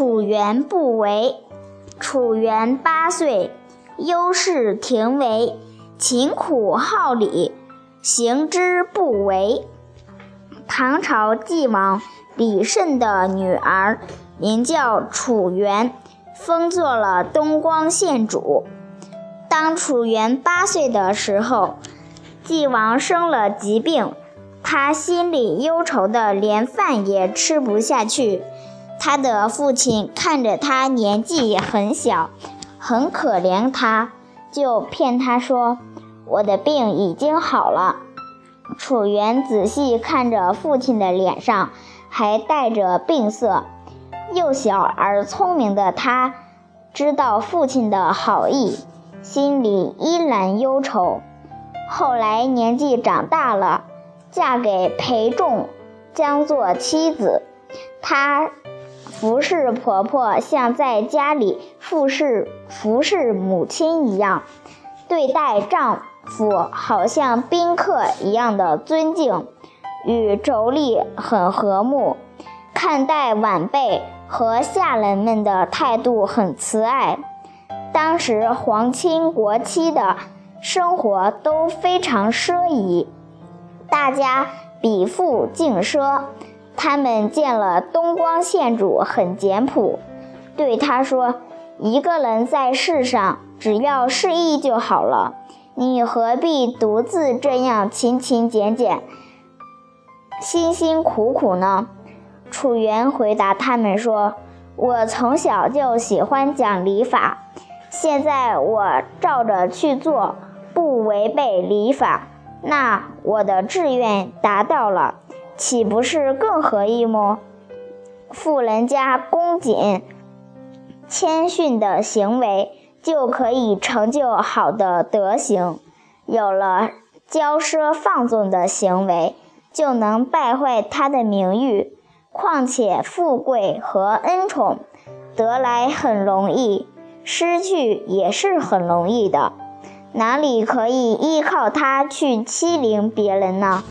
楚元不为。楚元八岁，忧事廷为，勤苦好礼，行之不为。唐朝晋王李慎的女儿名叫楚元，封做了东光县主。当楚元八岁的时候，晋王生了疾病，他心里忧愁的连饭也吃不下去。他的父亲看着他年纪很小，很可怜他，就骗他说：“我的病已经好了。”楚元仔细看着父亲的脸上还带着病色，幼小而聪明的他，知道父亲的好意，心里依然忧愁。后来年纪长大了，嫁给裴仲，将做妻子。他。服侍婆婆像在家里服侍服侍母亲一样，对待丈夫好像宾客一样的尊敬，与妯娌很和睦，看待晚辈和下人们的态度很慈爱。当时皇亲国戚的生活都非常奢靡，大家比富竞奢。他们见了东光县主很简朴，对他说：“一个人在世上，只要适意就好了，你何必独自这样勤勤俭俭、辛辛苦苦呢？”楚元回答他们说：“我从小就喜欢讲礼法，现在我照着去做，不违背礼法，那我的志愿达到了。”岂不是更合意么？富人家恭谨、谦逊的行为，就可以成就好的德行；有了骄奢放纵的行为，就能败坏他的名誉。况且富贵和恩宠得来很容易，失去也是很容易的，哪里可以依靠他去欺凌别人呢？